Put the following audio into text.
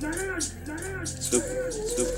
Scoop, scoop.